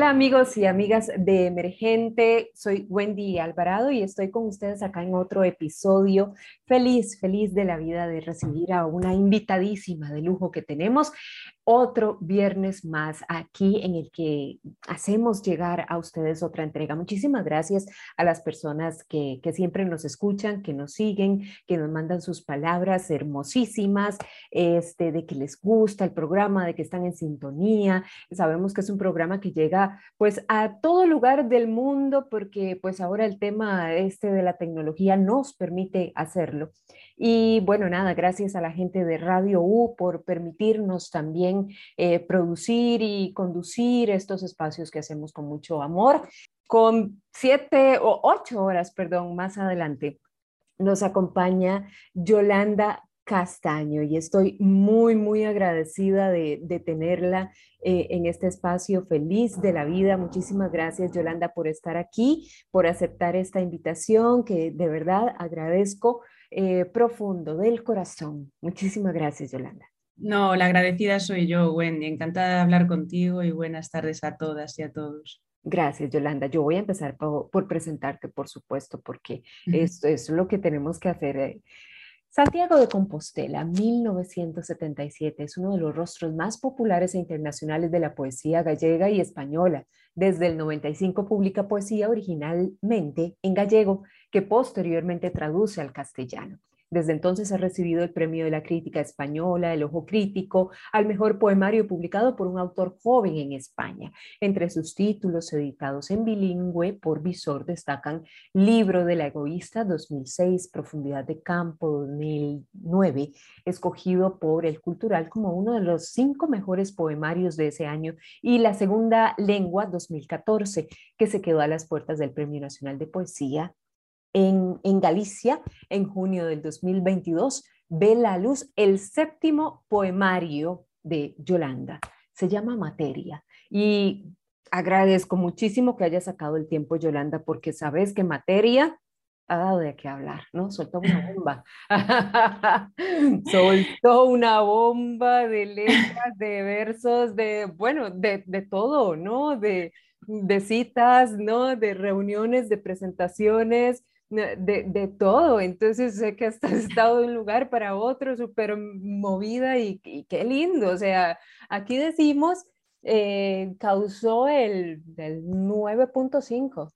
Amigos y amigas de Emergente, soy Wendy Alvarado y estoy con ustedes acá en otro episodio. Feliz, feliz de la vida de recibir a una invitadísima de lujo que tenemos otro viernes más aquí en el que hacemos llegar a ustedes otra entrega. Muchísimas gracias a las personas que, siempre nos escuchan, que nos siguen, que nos mandan sus palabras hermosísimas, este, de que les gusta el programa, de que están en sintonía. Sabemos que es un programa que llega pues a todo lugar del mundo porque pues ahora el tema este de la tecnología nos permite hacerlo. Y bueno, nada, gracias a la gente de Radio U por permitirnos también eh, producir y conducir estos espacios que hacemos con mucho amor. Con siete o ocho horas, perdón, más adelante, nos acompaña Yolanda Castaño y estoy muy, muy agradecida de, tenerla eh, en este espacio feliz de la vida. Muchísimas gracias, Yolanda, por estar aquí, por aceptar esta invitación que de verdad agradezco eh, profundo del corazón. Muchísimas gracias, Yolanda. No, la agradecida soy yo, Wendy. Encantada de hablar contigo y buenas tardes a todas y a todos. Gracias, Yolanda. Yo voy a empezar por, presentarte, por supuesto, porque esto es lo que tenemos que hacer. Eh. Santiago de Compostela, 1977, es uno de los rostros más populares e internacionales de la poesía gallega y española. Desde el 95 publica poesía originalmente en gallego, que posteriormente traduce al castellano. Desde entonces ha recibido el premio de la crítica española, el Ojo Crítico, al mejor poemario publicado por un autor joven en España. Entre sus títulos editados en bilingüe por Visor destacan Libro de la Egoísta 2006, Profundidad de Campo 2009, escogido por el Cultural como uno de los cinco mejores poemarios de ese año, y La Segunda Lengua 2014, que se quedó a las puertas del Premio Nacional de Poesía en, Galicia en junio del 2022 ve la luz el séptimo poemario de Yolanda. Se llama Materia. Y agradezco muchísimo que haya sacado el tiempo, Yolanda, porque sabes que Materia ha dado de qué hablar, ¿no? Soltó una bomba. Soltó una bomba de letras, de versos, de, bueno, de, de todo, ¿no? De, de citas, ¿no? De reuniones, de presentaciones, de, todo. Entonces sé que has estado de un lugar para otro, súper movida y, y, qué lindo. O sea, aquí decimos eh, causó el, 9.5.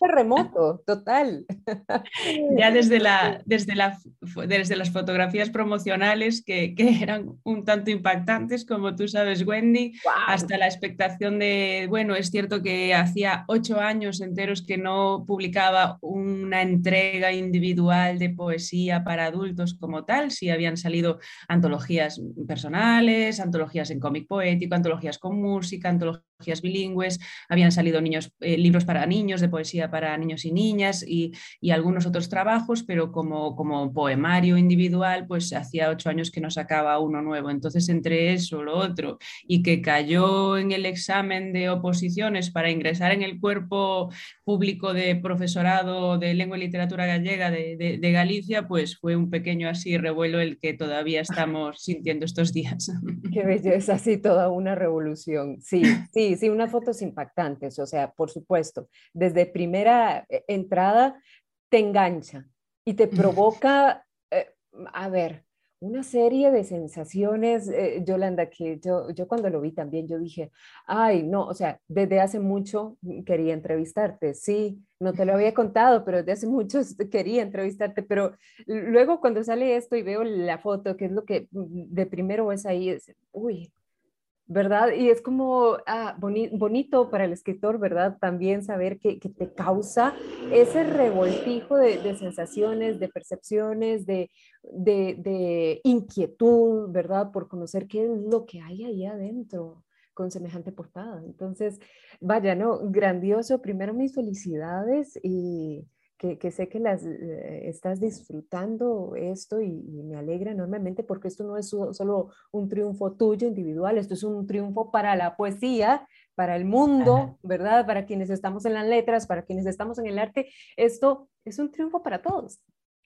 Terremoto, total. ya desde, la, desde, la, desde las fotografías promocionales que, eran un tanto impactantes, como tú sabes, Wendy, hasta la expectación de, bueno, es cierto que hacía ocho años enteros que no publicaba una entrega individual de poesía para adultos como tal, si habían salido antologías personales, antologías en cómic poético, antologías con música, antologías bilingües, habían salido niños, eh, libros para niños, de poesía para niños y niñas y, algunos otros trabajos, pero como, como poemario individual, pues hacía ocho años que no sacaba uno nuevo. Entonces, entre eso, lo otro, y que cayó en el examen de oposiciones para ingresar en el cuerpo público de profesorado de lengua y literatura gallega de, de Galicia, pues fue un pequeño así revuelo el que todavía estamos sintiendo estos días. Qué belleza, así toda una revolución. Sí, sí, Sí, sí, unas fotos impactantes, o sea, por supuesto, desde primera eh, entrada te engancha y te provoca, eh, a ver, una serie de sensaciones, eh, Yolanda, que yo, yo cuando lo vi también, yo dije, ay, no, o sea, desde hace mucho quería entrevistarte, sí, no te lo había contado, pero desde hace mucho quería entrevistarte, pero luego cuando sale esto y veo la foto, que es lo que mm, de primero es ahí, es, uy, ¿verdad? Y es como ah, bonito para el escritor, ¿verdad? También saber que, te causa ese revoltijo de, sensaciones, de percepciones, de, de, inquietud, ¿verdad? Por conocer qué es lo que hay ahí adentro con semejante portada. Entonces, vaya, ¿no? Grandioso. Primero mis felicidades y que, sé que las eh, estás disfrutando esto y, me alegra enormemente porque esto no es solo un triunfo tuyo individual, esto es un triunfo para la poesía, para el mundo, ¿verdad? Para quienes estamos en las letras, para quienes estamos en el arte, esto es un triunfo para todos.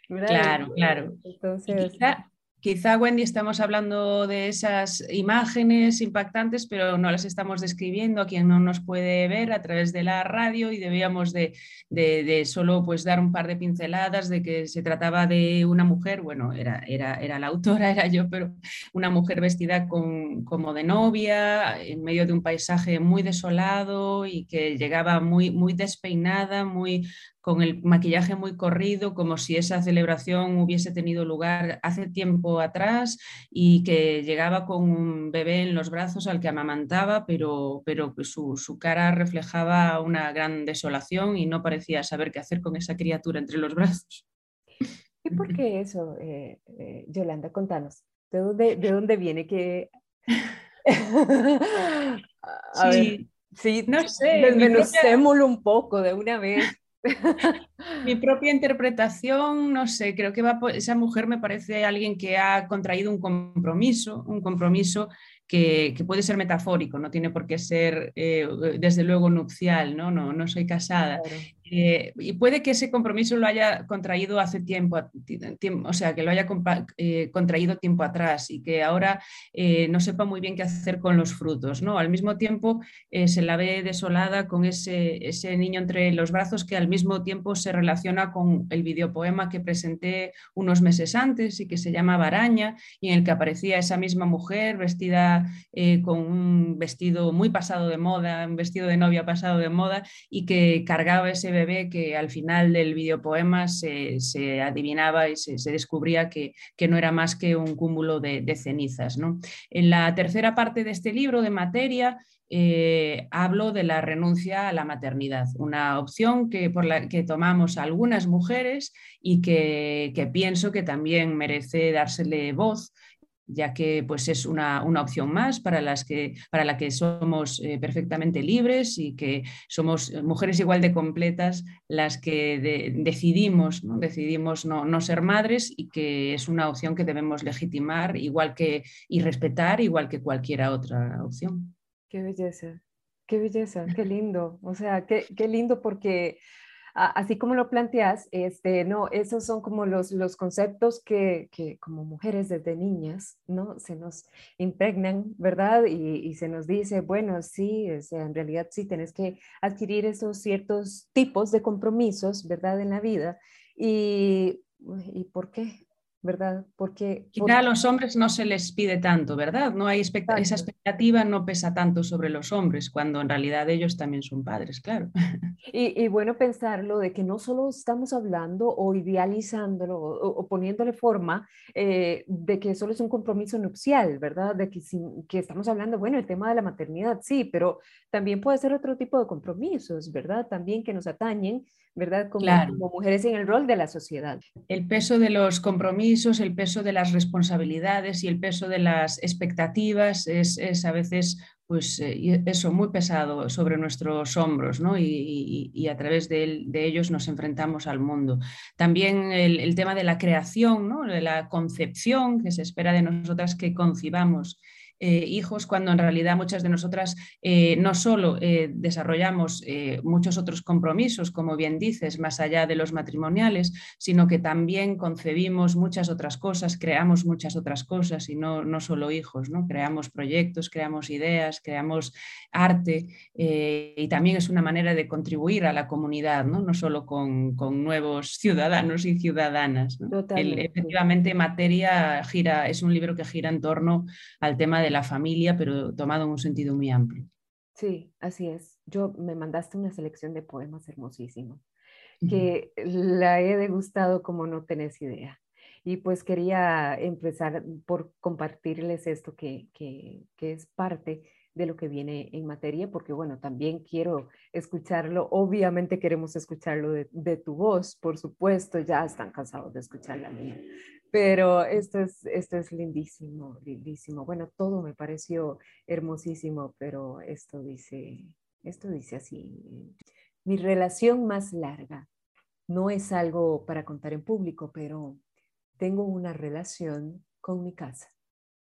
¿verdad? Claro, claro. Entonces, Quizá, Wendy, estamos hablando de esas imágenes impactantes, pero no las estamos describiendo. A quien no nos puede ver a través de la radio y debíamos de, solo pues, dar un par de pinceladas de que se trataba de una mujer, bueno, era, era, era la autora, era yo, pero una mujer vestida como de novia, en medio de un paisaje muy desolado y que llegaba muy, muy despeinada, muy con el maquillaje muy corrido, como si esa celebración hubiese tenido lugar hace tiempo atrás y que llegaba con un bebé en los brazos al que amamantaba, pero, pero su, su cara reflejaba una gran desolación y no parecía saber qué hacer con esa criatura entre los brazos. ¿Y por qué eso, eh, eh, Yolanda? Contanos, ¿de dónde, de dónde viene que... sí, sí, no sé. Desmenuzémoslo un poco de una vez. Mi propia interpretación, no sé, creo que va esa mujer me parece alguien que ha contraído un compromiso, un compromiso que, puede ser metafórico, no tiene por qué ser eh, desde luego nupcial, no, no, no soy casada. Eh, y puede que ese compromiso lo haya contraído hace tiempo, o sea, que lo haya eh, contraído tiempo atrás y que ahora no sepa muy bien qué hacer con los frutos. ¿no? Al mismo tiempo se la ve desolada con ese, niño entre los brazos que al mismo tiempo se relaciona con el videopoema que presenté unos meses antes y que se llama Baraña y en el que aparecía esa misma mujer vestida eh, con un vestido muy pasado de moda, un vestido de novia pasado de moda y que cargaba ese bebé que al final del videopoema se, se adivinaba y se, descubría que, no era más que un cúmulo de, cenizas. En la tercera parte de este libro de materia, eh, hablo de la renuncia a la maternidad, una opción que, por la que tomamos algunas mujeres y que, que, pienso que también merece dársele voz ya que pues, es una, opción más para, las que, para la que somos eh, perfectamente libres y que somos mujeres igual de completas las que decidimos, ¿no? decidimos no, ser madres y que es una opción que debemos legitimar igual que, y respetar igual que cualquier otra opción. Qué belleza, qué belleza, qué lindo. O sea, qué, qué lindo porque así como lo planteas, este, no, esos son como los, los conceptos que, que, como mujeres desde niñas, ¿no? Se nos impregnan, ¿verdad? Y, y se nos dice, bueno, sí, en realidad sí, tenés que adquirir esos ciertos tipos de compromisos, ¿verdad? En la vida. ¿Y, ¿y por qué? ¿Verdad? Porque... Quizá a los hombres no se les pide tanto, ¿verdad? No hay esa expectativa no pesa tanto sobre los hombres, cuando en realidad ellos también son padres, claro. Y, bueno pensarlo de que no solo estamos hablando o idealizándolo o, poniéndole forma eh, de que solo es un compromiso nupcial, ¿verdad? De que, que estamos hablando, bueno, el tema de la maternidad, sí, pero también puede ser otro tipo de compromisos, ¿verdad? También que nos atañen ¿verdad? Como, como, mujeres en el rol de la sociedad. El peso de los compromisos, el peso de las responsabilidades y el peso de las expectativas es, es a veces pues eh, eso muy pesado sobre nuestros hombros ¿no? y, y, a través de, de, ellos nos enfrentamos al mundo. También el, el tema de la creación, ¿no? de la concepción que se espera de nosotras que concibamos eh, hijos cuando en realidad muchas de nosotras eh, no solo eh, desarrollamos muchos otros compromisos, como bien dices, más allá de los matrimoniales, sino que también concebimos muchas otras cosas, creamos muchas otras cosas y no, no solo hijos, ¿no? creamos proyectos, creamos ideas, creamos arte y también es una manera de contribuir a la comunidad, no, no solo con, con nuevos ciudadanos y ciudadanas. efectivamente, materia gira, es un libro que gira en torno al tema de la familia, pero tomado en un sentido muy amplio. Sí, así es. Yo me mandaste una selección de poemas hermosísimos que la he degustado como no tenés idea. Y pues quería empezar por compartirles esto que, que, que es parte de lo que viene en materia, porque bueno, también quiero escucharlo, obviamente queremos escucharlo de, de, tu voz, por supuesto, ya están cansados de escuchar la mía, pero esto es, esto es lindísimo, lindísimo. Bueno, todo me pareció hermosísimo, pero esto dice, esto dice así, mi relación más larga no es algo para contar en público, pero tengo una relación con mi casa.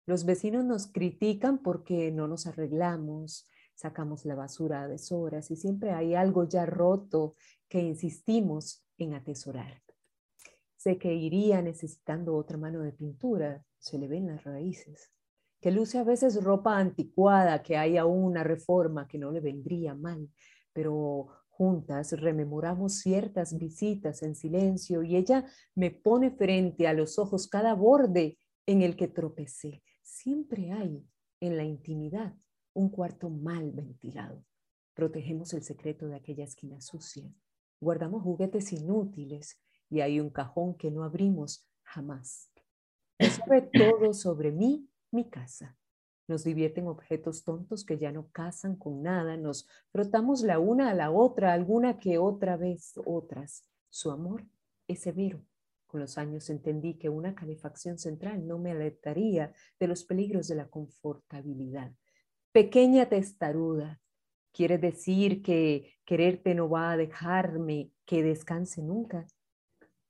Los vecinos nos critican porque no nos arreglamos, sacamos la basura a deshoras y siempre hay algo ya roto que insistimos en atesorar. Que iría necesitando otra mano de pintura, se le ven las raíces. Que luce a veces ropa anticuada, que hay aún una reforma que no le vendría mal, pero juntas rememoramos ciertas visitas en silencio y ella me pone frente a los ojos cada borde en el que tropecé. Siempre hay en la intimidad un cuarto mal ventilado. Protegemos el secreto de aquella esquina sucia. Guardamos juguetes inútiles y hay un cajón que no abrimos jamás. Sabe todo sobre mí, mi casa. Nos divierten objetos tontos que ya no casan con nada. Nos frotamos la una a la otra, alguna que otra vez otras. Su amor es severo. Con los años entendí que una calefacción central no me alertaría de los peligros de la confortabilidad. Pequeña testaruda, quiere decir que quererte no va a dejarme que descanse nunca.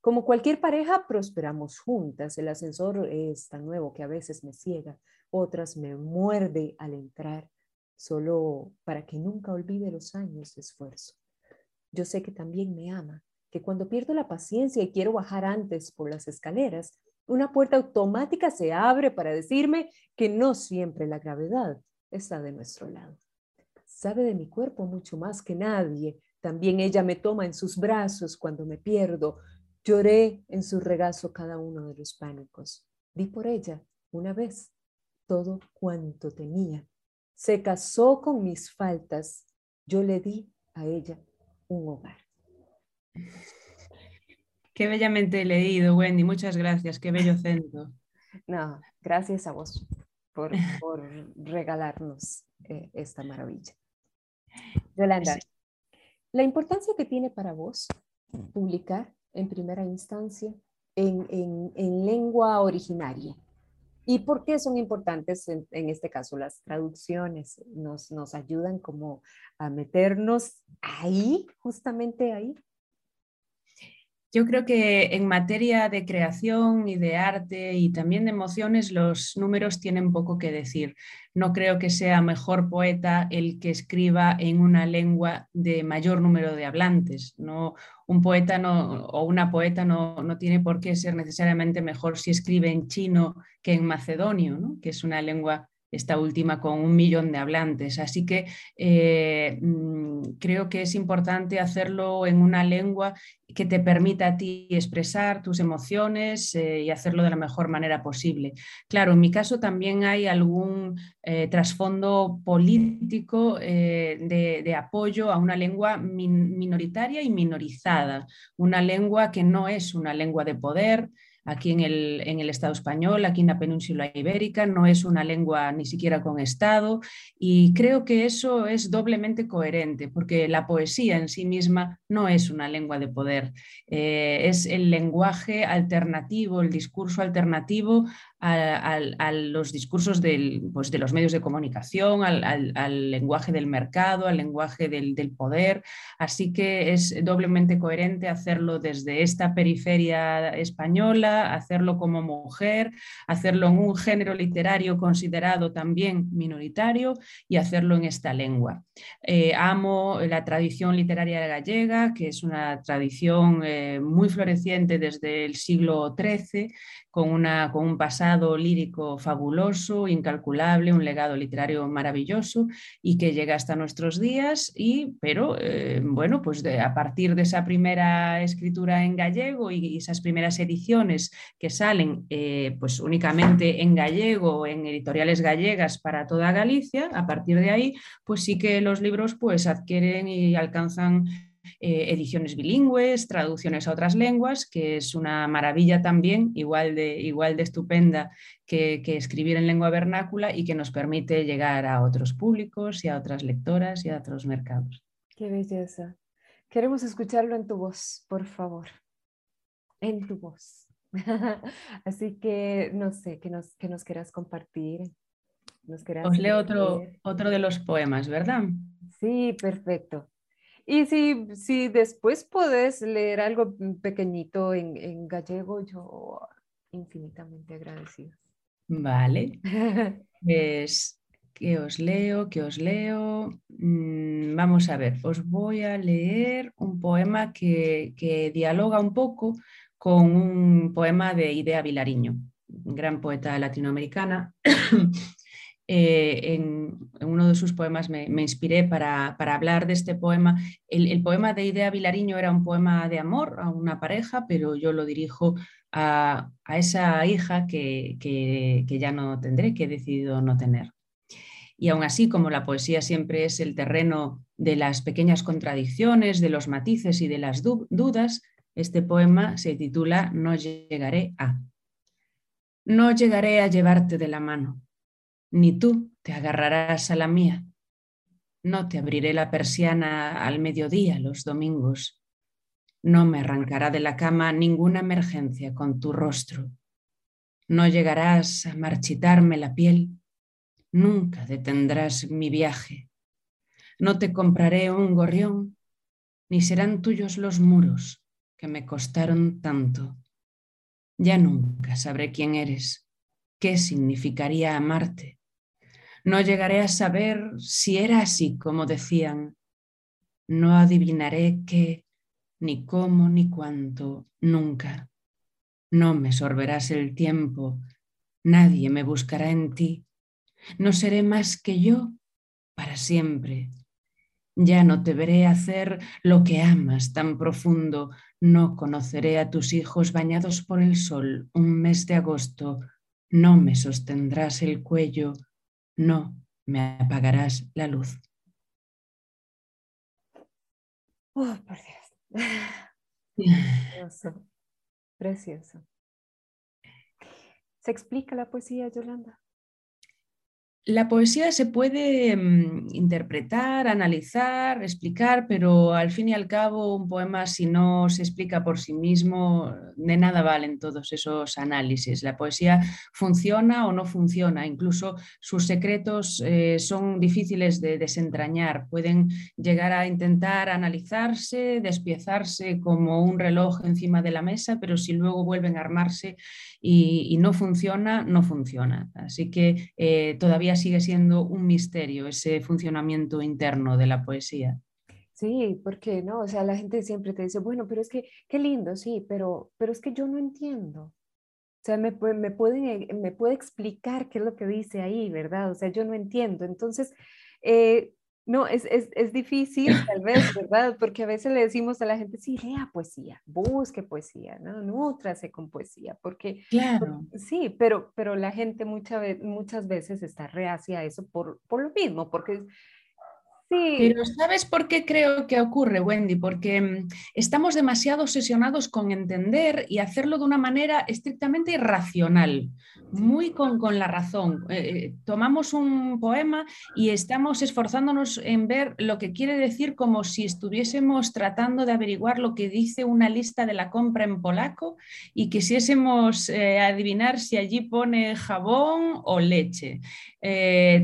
Como cualquier pareja, prosperamos juntas. El ascensor es tan nuevo que a veces me ciega, otras me muerde al entrar, solo para que nunca olvide los años de esfuerzo. Yo sé que también me ama, que cuando pierdo la paciencia y quiero bajar antes por las escaleras, una puerta automática se abre para decirme que no siempre la gravedad está de nuestro lado. Sabe de mi cuerpo mucho más que nadie. También ella me toma en sus brazos cuando me pierdo, Lloré en su regazo cada uno de los pánicos. Di por ella una vez todo cuanto tenía. Se casó con mis faltas. Yo le di a ella un hogar. Qué bellamente leído, Wendy. Muchas gracias. Qué bello centro. No, gracias a vos por, regalarnos eh, esta maravilla. Yolanda, la importancia que tiene para vos publicar en primera instancia en, lengua originaria. ¿Y por qué son importantes en, este caso las traducciones? Nos, nos ayudan como a meternos ahí, justamente ahí. Yo creo que en materia de creación y de arte y también de emociones los números tienen poco que decir. No creo que sea mejor poeta el que escriba en una lengua de mayor número de hablantes. No, un poeta no, o una poeta no, no, tiene por qué ser necesariamente mejor si escribe en chino que en macedonio, ¿no? que es una lengua esta última con un millón de hablantes. Así que eh, mm, creo que es importante hacerlo en una lengua que te permita a ti expresar tus emociones eh, y hacerlo de la mejor manera posible. Claro, en mi caso también hay algún eh, trasfondo político de, de, apoyo a una lengua minoritaria y minorizada, una lengua que no es una lengua de poder, aquí en el, en el, Estado español, aquí en la península ibérica, no es una lengua ni siquiera con Estado y creo que eso es doblemente coherente porque la poesía en sí misma no es una lengua de poder, eh, es el lenguaje alternativo, el discurso alternativo a, los discursos pues, de los medios de comunicación, al, lenguaje del mercado, al lenguaje del, poder. Así que es doblemente coherente hacerlo desde esta periferia española hacerlo como mujer, hacerlo en un género literario considerado también minoritario y hacerlo en esta lengua. Eh, amo la tradición literaria gallega, que es una tradición eh, muy floreciente desde el siglo XIII, con, una, con un pasado lírico fabuloso, incalculable, un legado literario maravilloso y que llega hasta nuestros días, y, pero eh, bueno, pues a partir de esa primera escritura en gallego y esas primeras ediciones que salen eh, pues únicamente en gallego, en editoriales gallegas para toda Galicia, a partir de ahí, pues sí que los libros pues adquieren y alcanzan eh, ediciones bilingües, traducciones a otras lenguas, que es una maravilla también, igual de, igual de estupenda que, escribir en lengua vernácula y que nos permite llegar a otros públicos y a otras lectoras y a otros mercados. Qué belleza. Queremos escucharlo en tu voz, por favor. En tu voz. Así que no sé, que nos, que nos quieras compartir. Nos Os leo otro, otro de los poemas, ¿verdad? Sí, perfecto. Y si, si después puedes leer algo pequeñito en, en gallego, yo infinitamente agradecido. Vale. Pues, ¿qué os leo? ¿Qué os leo? Mm, vamos a ver, os voy a leer un poema que, que dialoga un poco con un poema de Idea Vilariño, gran poeta latinoamericana, Eh, en, uno de sus poemas me, inspiré para, hablar de este poema. El, poema de Idea Vilariño era un poema de amor a una pareja, pero yo lo dirijo a, esa hija que, que, ya no tendré, que he decidido no tener. Y aún así, como la poesía siempre es el terreno de las pequeñas contradicciones, de los matices y de las dudas, este poema se titula No llegaré a. No llegaré a llevarte de la mano ni tú te agarrarás a la mía. No te abriré la persiana al mediodía los domingos. No me arrancará de la cama ninguna emergencia con tu rostro. No llegarás a marchitarme la piel. Nunca detendrás mi viaje. No te compraré un gorrión, ni serán tuyos los muros que me costaron tanto. Ya nunca sabré quién eres, qué significaría amarte no llegaré a saber si era así como decían. No adivinaré qué, ni cómo, ni cuánto, nunca. No me sorberás el tiempo, nadie me buscará en ti. No seré más que yo para siempre. Ya no te veré hacer lo que amas tan profundo. No conoceré a tus hijos bañados por el sol un mes de agosto. No me sostendrás el cuello no me apagarás la luz. Oh, por Dios. Precioso, precioso. ¿Se explica la poesía, Yolanda? La poesía se puede mm, interpretar, analizar, explicar, pero al fin y al cabo un poema si no se explica por sí mismo, de nada valen todos esos análisis. La poesía funciona o no funciona, incluso sus secretos eh, son difíciles de desentrañar, pueden llegar a intentar analizarse, despiezarse como un reloj encima de la mesa, pero si luego vuelven a armarse y, no funciona, no funciona. Así que eh, todavía sigue siendo un misterio ese funcionamiento interno de la poesía. Sí, porque no, o sea, la gente siempre te dice, bueno, pero es que, qué lindo, sí, pero, pero es que yo no entiendo. O sea, me, pueden, me puede explicar qué es lo que dice ahí, ¿verdad? O sea, yo no entiendo. Entonces, eh, no, es, es, es, difícil tal vez, ¿verdad? Porque a veces le decimos a la gente, sí, lea poesía, busque poesía, ¿no? Nútrase con poesía, porque... Claro. sí, pero, pero la gente mucha, muchas veces está reacia a eso por, por lo mismo, porque pero ¿sabes por qué creo que ocurre, Wendy? Porque mm, estamos demasiado obsesionados con entender y hacerlo de una manera estrictamente irracional, muy con, la razón. Eh, eh, tomamos un poema y estamos esforzándonos en ver lo que quiere decir como si estuviésemos tratando de averiguar lo que dice una lista de la compra en polaco y quisiésemos eh, adivinar si allí pone jabón o leche.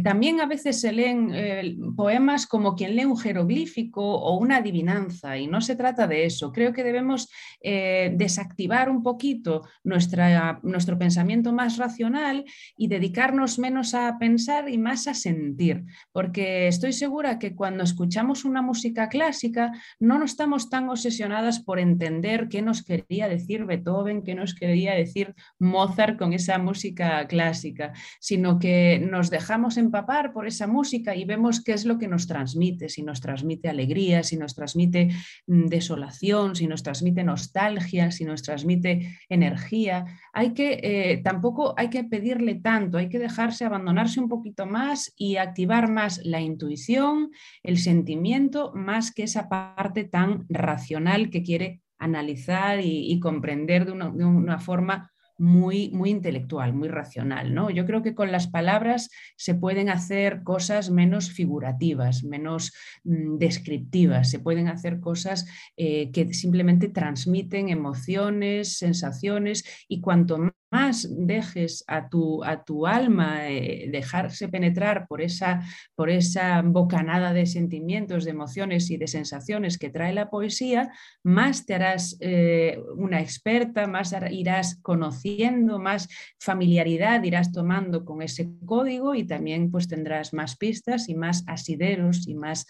también a veces se leen poemas como quien lee un jeroglífico o una adivinanza y no se trata de eso. Creo que debemos eh, desactivar un poquito nuestra, nuestro pensamiento más racional y dedicarnos menos a pensar y más a sentir, porque estoy segura que cuando escuchamos una música clásica no nos estamos tan obsesionadas por entender qué nos quería decir Beethoven, qué nos quería decir Mozart con esa música clásica, sino que nos dejamos empapar por esa música y vemos qué es lo que nos transmite, si nos transmite alegría, si nos transmite mm, desolación, si nos transmite nostalgia, si nos transmite energía. Hay que, eh, tampoco hay que pedirle tanto, hay que dejarse abandonarse un poquito más y activar más la intuición, el sentimiento, más que esa parte tan racional que quiere analizar y, comprender de una, de una forma muy, muy intelectual, muy racional. ¿no? Yo creo que con las palabras se pueden hacer cosas menos figurativas, menos mm, descriptivas, se pueden hacer cosas eh, que simplemente transmiten emociones, sensaciones y cuanto más dejes a tu, a tu alma eh, dejarse penetrar por esa, por esa bocanada de sentimientos, de emociones y de sensaciones que trae la poesía, más te harás eh, una experta, más irás conociendo, más familiaridad irás tomando con ese código y también pues tendrás más pistas y más asideros y más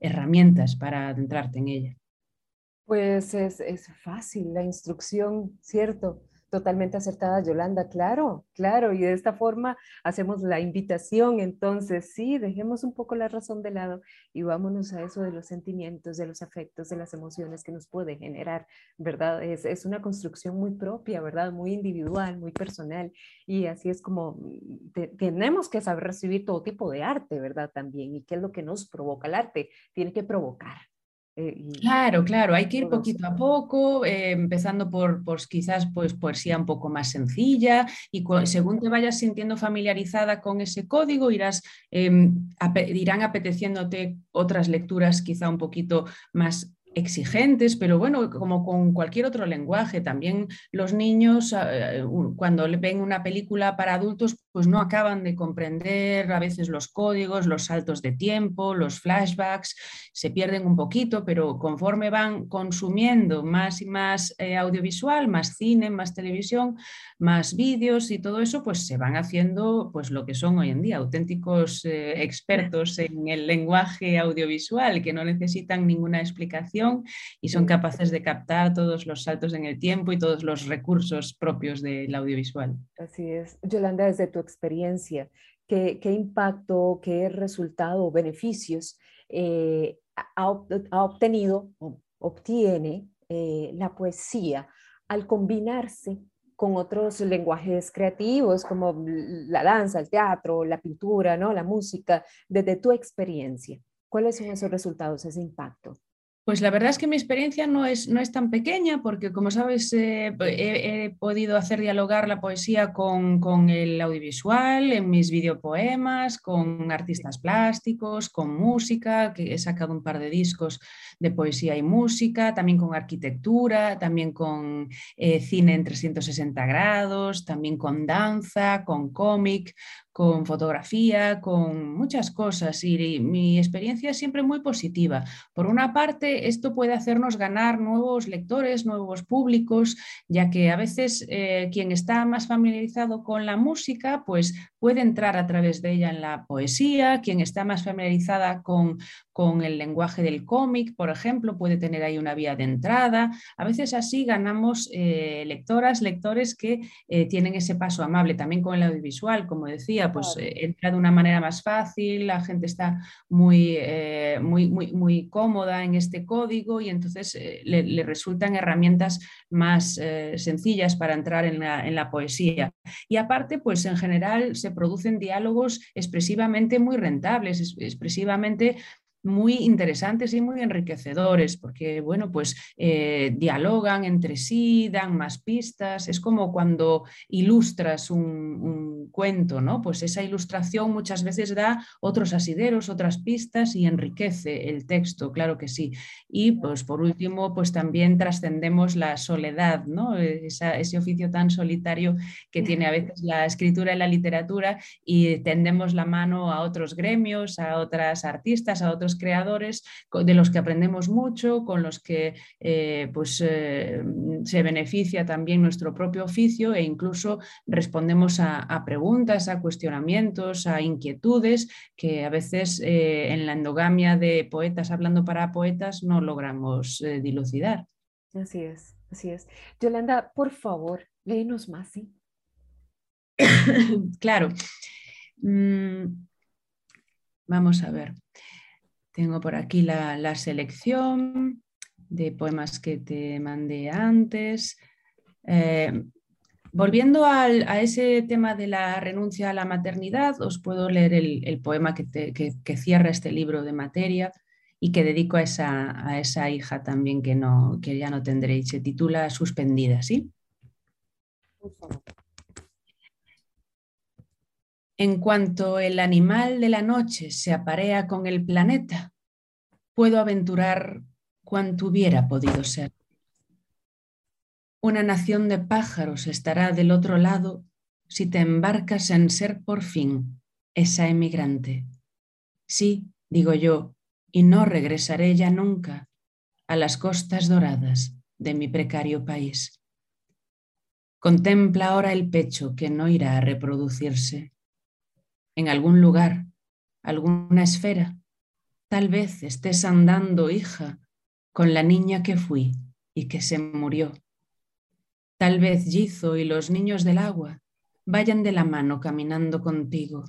herramientas para adentrarte en ella. Pues es, es fácil la instrucción, ¿cierto? Totalmente acertada, Yolanda, claro, claro, y de esta forma hacemos la invitación, entonces sí, dejemos un poco la razón de lado y vámonos a eso de los sentimientos, de los afectos, de las emociones que nos puede generar, ¿verdad? Es, una construcción muy propia, ¿verdad? Muy individual, muy personal, y así es como mm, tenemos que saber recibir todo tipo de arte, ¿verdad? También, y qué es lo que nos provoca el arte, tiene que provocar, eh, claro, claro, hay que ir poquito a poco, eh, empezando por, por, quizás pues, poesía un poco más sencilla y según te vayas sintiendo familiarizada con ese código, irás, em, irán apeteciéndote otras lecturas quizá un poquito más exigentes, pero bueno, como con cualquier otro lenguaje, también los niños eh, cuando ven una película para adultos, pues no acaban de comprender a veces los códigos, los saltos de tiempo, los flashbacks, se pierden un poquito, pero conforme van consumiendo más y más eh, audiovisual, más cine, más televisión, más vídeos y todo eso, pues se van haciendo pues lo que son hoy en día, auténticos eh, expertos en el lenguaje audiovisual, que no necesitan ninguna explicación y son capaces de captar todos los saltos en el tiempo y todos los recursos propios del audiovisual. Así es. Yolanda, desde tu experiencia, ¿qué, qué impacto, qué resultado beneficios eh, ha, obtenido o obtiene eh, la poesía al combinarse con otros lenguajes creativos como la danza, el teatro, la pintura, ¿no? la música, desde tu experiencia. ¿Cuáles son esos resultados, ese impacto? Pues la verdad es que mi experiencia no es, no es tan pequeña porque, como sabes, eh, he, podido hacer dialogar la poesía con, con, el audiovisual, en mis videopoemas, con artistas plásticos, con música, que he sacado un par de discos de poesía y música, también con arquitectura, también con eh, cine en 360 grados, también con danza, con cómic, con fotografía, con muchas cosas y mi experiencia es siempre muy positiva. Por una parte, esto puede hacernos ganar nuevos lectores, nuevos públicos, ya que a veces eh, quien está más familiarizado con la música, pues puede entrar a través de ella en la poesía, quien está más familiarizada con, con el lenguaje del cómic, por ejemplo, puede tener ahí una vía de entrada. A veces así ganamos eh, lectoras, lectores que eh, tienen ese paso amable, también con el audiovisual, como decía pues eh, entra de una manera más fácil, la gente está muy, eh, muy, muy, muy, cómoda en este código y entonces eh, le, resultan herramientas más sencillas para entrar en la, en la, poesía. Y aparte, pues en general se producen diálogos expresivamente muy rentables, expresivamente muy interesantes y muy enriquecedores, porque bueno, pues eh, dialogan entre sí, dan más pistas. Es como cuando ilustras un, cuento, ¿no? Pues esa ilustración muchas veces da otros asideros, otras pistas y enriquece el texto, claro que sí. Y pues por último, pues también trascendemos la soledad, ¿no? ese oficio tan solitario que tiene a veces la escritura y la literatura y tendemos la mano a otros gremios, a otras artistas, a otros creadores, de los que aprendemos mucho, con los que eh, pues, eh, se beneficia también nuestro propio oficio e incluso respondemos a, preguntas, a cuestionamientos, a inquietudes que a veces en la endogamia de poetas hablando para poetas no logramos dilucidar. Así es, así es. Yolanda, por favor, léenos más, ¿sí? claro. Mm, vamos a ver. Tengo por aquí la, selección de poemas que te mandé antes. Eh, volviendo a ese tema de la renuncia a la maternidad, os puedo leer el, poema que, cierra este libro de materia y que dedico a esa, hija también que, que ya no tendréis. Se titula Suspendida, ¿sí? En cuanto el animal de la noche se aparea con el planeta, puedo aventurar cuanto hubiera podido ser. Una nación de pájaros estará del otro lado si te embarcas en ser por fin esa emigrante. Sí, digo yo, y no regresaré ya nunca a las costas doradas de mi precario país. Contempla ahora el pecho que no irá a reproducirse en algún lugar, alguna esfera. Tal vez estés andando, hija, con la niña que fui y que se murió. Tal vez Gizo y los niños del agua vayan de la mano caminando contigo.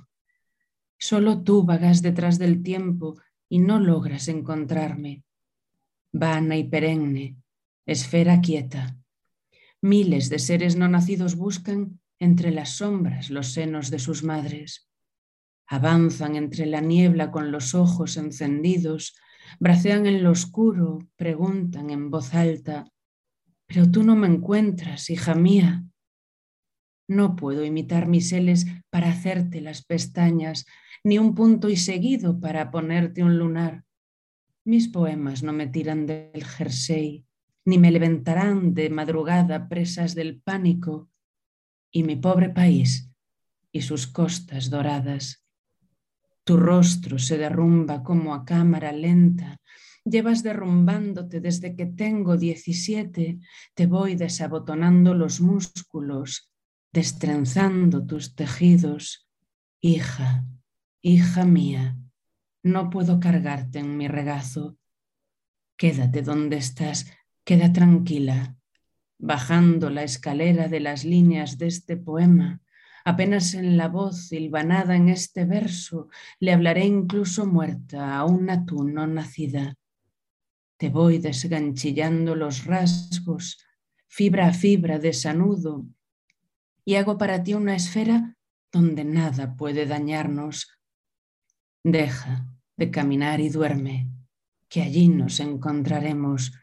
Solo tú vagas detrás del tiempo y no logras encontrarme. Vana y perenne, esfera quieta. Miles de seres no nacidos buscan entre las sombras los senos de sus madres. Avanzan entre la niebla con los ojos encendidos, bracean en lo oscuro, preguntan en voz alta, pero tú no me encuentras, hija mía. No puedo imitar mis heles para hacerte las pestañas, ni un punto y seguido para ponerte un lunar. Mis poemas no me tiran del jersey, ni me levantarán de madrugada presas del pánico, y mi pobre país y sus costas doradas tu rostro se derrumba como a cámara lenta. Llevas derrumbándote desde que tengo diecisiete. Te voy desabotonando los músculos, destrenzando tus tejidos. Hija, hija mía, no puedo cargarte en mi regazo. Quédate donde estás, queda tranquila, bajando la escalera de las líneas de este poema Apenas en la voz silvanada en este verso le hablaré incluso muerta a una tú no nacida. Te voy desganchillando los rasgos, fibra a fibra de sanudo, y hago para ti una esfera donde nada puede dañarnos. Deja de caminar y duerme, que allí nos encontraremos.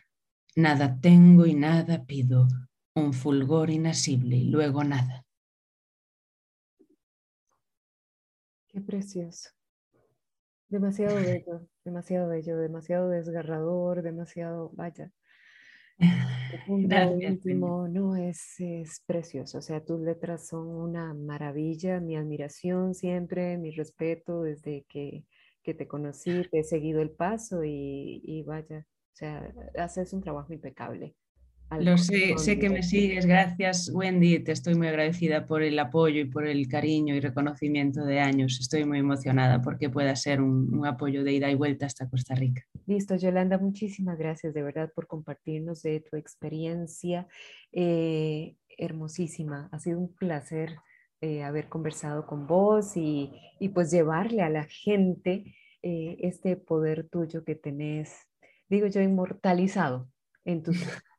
Nada tengo y nada pido, un fulgor inasible y luego nada. Qué precioso. Demasiado bello, demasiado bello, demasiado desgarrador, demasiado, vaya. El último, no, es, es precioso. O sea, tus letras son una maravilla, mi admiración siempre, mi respeto desde que, que te conocí, te he seguido el paso y, y vaya, o sea, haces un trabajo impecable. Lo sé, sé que me sigues. Gracias, Wendy. Te estoy muy agradecida por el apoyo y por el cariño y reconocimiento de años. Estoy muy emocionada porque pueda ser un, apoyo de ida y vuelta hasta Costa Rica. Listo, Yolanda, muchísimas gracias de verdad por compartirnos de tu experiencia eh, hermosísima. Ha sido un placer eh, haber conversado con vos y, pues llevarle a la gente eh, este poder tuyo que tenés, digo yo, inmortalizado en tus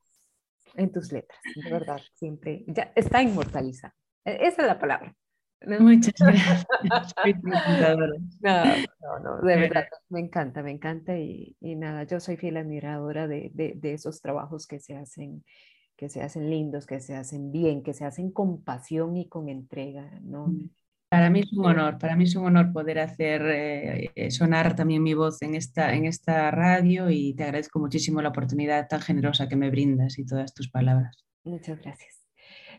en tus letras, de verdad, siempre, ya está inmortalizada. E, esa es la palabra. Muchas gracias. no, no, de verdad, me encanta, me encanta y, y nada, yo soy fiel admiradora de, de, de, esos trabajos que se hacen que se hacen lindos, que se hacen bien, que se hacen con pasión y con entrega, ¿no? Mm. Para mí es un honor, para mí es un honor poder hacer eh, sonar también mi voz en esta, en esta radio y te agradezco muchísimo la oportunidad tan generosa que me brindas y todas tus palabras. Muchas gracias.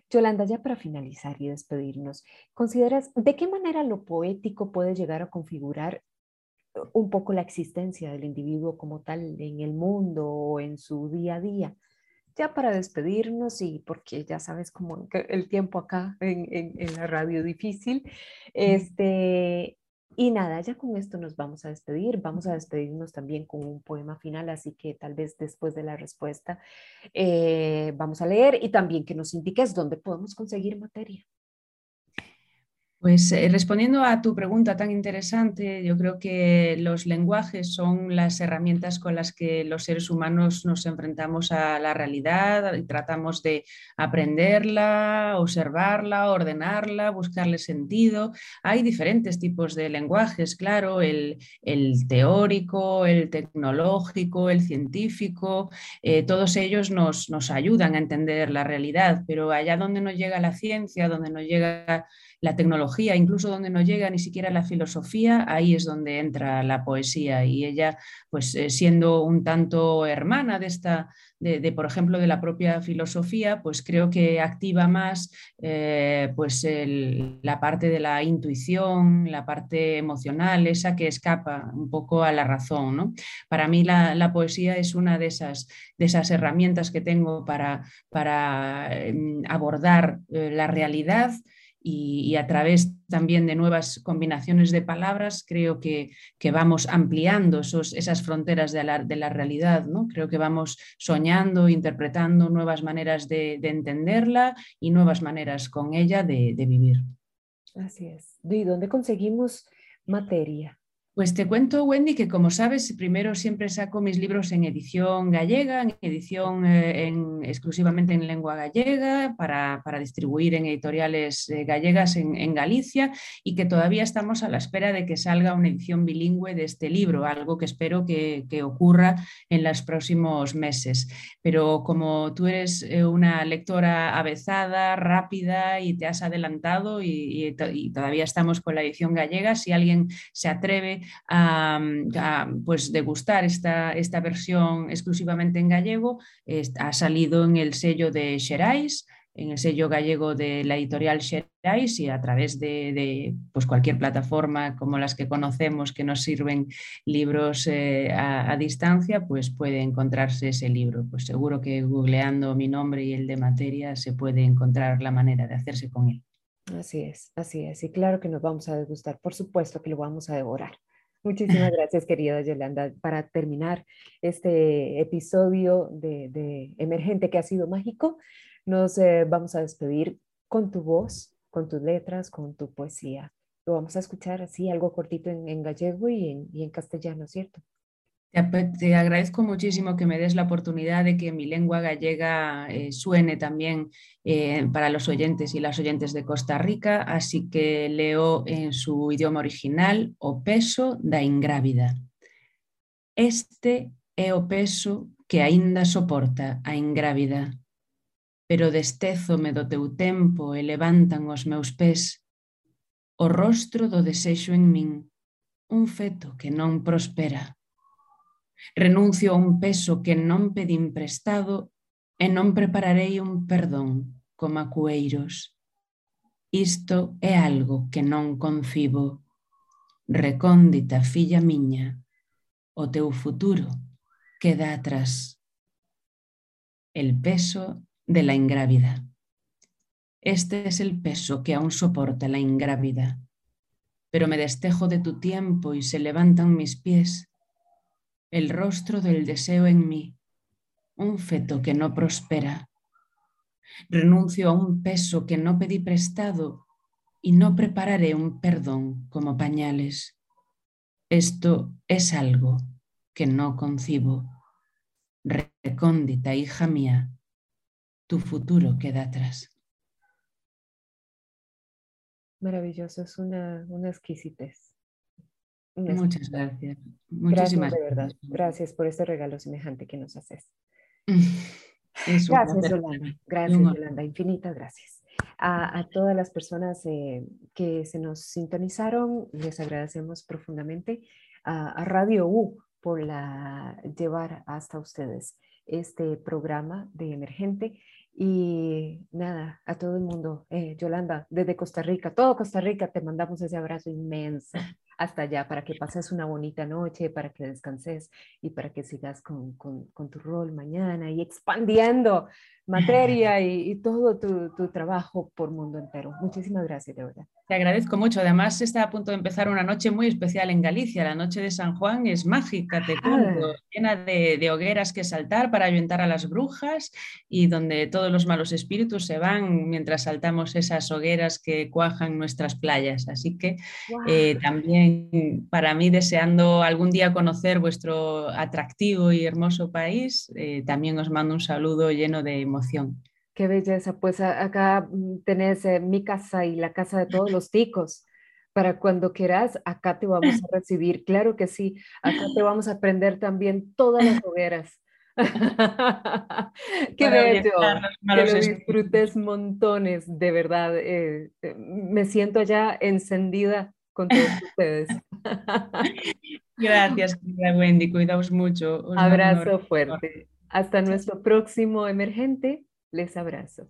Yolanda, ya para finalizar y despedirnos, ¿consideras de qué manera lo poético puede llegar a configurar un poco la existencia del individuo como tal en el mundo o en su día a día. Ya para despedirnos y porque ya sabes cómo el tiempo acá en, en, la radio difícil, este, y nada, ya con esto nos vamos a despedir. Vamos a despedirnos también con un poema final, así que tal vez después de la respuesta eh, vamos a leer y también que nos indiques dónde podemos conseguir materia. Pues eh, respondiendo a tu pregunta tan interesante, yo creo que los lenguajes son las herramientas con las que los seres humanos nos enfrentamos a la realidad y tratamos de aprenderla, observarla, ordenarla, buscarle sentido. Hay diferentes tipos de lenguajes, claro, el, teórico, el tecnológico, el científico, eh, todos ellos nos, nos ayudan a entender la realidad, pero allá donde nos llega la ciencia, donde nos llega la tecnología, incluso donde no llega ni siquiera la filosofía, ahí es donde entra la poesía y ella, pues eh, siendo un tanto hermana de esta, de, por ejemplo, de la propia filosofía, pues creo que activa más eh, pues la parte de la intuición, la parte emocional, esa que escapa un poco a la razón. Para mí la, poesía es una de esas, de esas herramientas que tengo para, para em, abordar eh, la realidad y, a través también de nuevas combinaciones de palabras creo que, que vamos ampliando esos, esas fronteras de la, de la, realidad. ¿no? Creo que vamos soñando, interpretando nuevas maneras de, de entenderla y nuevas maneras con ella de, de vivir. Así es. ¿Y dónde conseguimos materia? Pues te cuento, Wendy, que como sabes, primero siempre saco mis libros en edición gallega, en edición eh, exclusivamente en lengua gallega, para, distribuir en editoriales eh, gallegas en, Galicia, y que todavía estamos a la espera de que salga una edición bilingüe de este libro, algo que espero que, ocurra en los próximos meses. Pero como tú eres eh, una lectora avezada, rápida y te has adelantado y todavía estamos con la edición gallega, si alguien se atreve a, pues degustar esta, esta versión exclusivamente en gallego. ha salido en el sello de Xerais, en el sello gallego de la editorial Xerais y a través de, pues cualquier plataforma como las que conocemos que nos sirven libros eh, a, distancia, pues puede encontrarse ese libro. Pues seguro que googleando mi nombre y el de materia se puede encontrar la manera de hacerse con él. Así es, así es. Y claro que nos vamos a degustar, por supuesto que lo vamos a devorar. Muchísimas gracias, querida Yolanda. Para terminar este episodio de, Emergente que ha sido mágico, nos eh, vamos a despedir con tu voz, con tus letras, con tu poesía. Lo vamos a escuchar así, algo cortito en, gallego y en, y en castellano, ¿cierto? Te, agradezco muchísimo que me des la oportunidad de que mi lengua gallega eh, suene también eh, para los oyentes y las oyentes de Costa Rica, así que leo en su idioma original o peso da ingrávida. Este é o peso que aínda soporta a ingrávida, pero destézome do teu tempo e levantan os meus pés. O rostro do desexo en min, un feto que non prospera. Renuncio a un peso que non pedín prestado e non prepararei un perdón como a cueiros. Isto é algo que non concibo. Recóndita filla miña, o teu futuro queda atrás. El peso de la ingrávida. Este es el peso que aún soporta la ingrávida. Pero me destejo de tu tiempo y se levantan mis pies el rostro del deseo en mí, un feto que no prospera. Renuncio a un peso que no pedí prestado y no prepararé un perdón como pañales. Esto es algo que no concibo. Recóndita hija mía, tu futuro queda atrás. Maravilloso, es una, una exquisitez. Muchas gracias. Muchísimas gracias, de verdad. Gracias por este regalo semejante que nos haces. gracias, Yolanda. Gracias, Yolanda. Infinitas gracias. A, todas las personas eh, que se nos sintonizaron, les agradecemos profundamente. A, Radio U por la, llevar hasta ustedes este programa de Emergente. Y nada, a todo el mundo, eh, Yolanda, desde Costa Rica, todo Costa Rica, te mandamos ese abrazo inmenso hasta allá para que pases una bonita noche, para que descanses y para que sigas con, con, con tu rol mañana y expandiendo materia y, todo tu, tu, trabajo por mundo entero. Muchísimas gracias, de verdad. Te agradezco mucho. Además, está a punto de empezar una noche muy especial en Galicia. La noche de San Juan es mágica, te cuento, ah. llena de, de, hogueras que saltar para ayuntar a las brujas y donde todos los malos espíritus se van mientras saltamos esas hogueras que cuajan nuestras playas. Así que eh, también para mí, deseando algún día conocer vuestro atractivo y hermoso país, eh, también os mando un saludo lleno de emoción. Qué belleza, pues acá mm, tenés eh, mi casa y la casa de todos los ticos. Para cuando quieras, acá te vamos a recibir. Claro que sí, acá te vamos a aprender también todas las hogueras. Qué bello, que lo disfrutes montones, de verdad. Eh, eh, me siento ya encendida con todos ustedes. Gracias, Wendy, cuidaos mucho. Abrazo fuerte. Hasta nuestro próximo emergente. Les abrazo.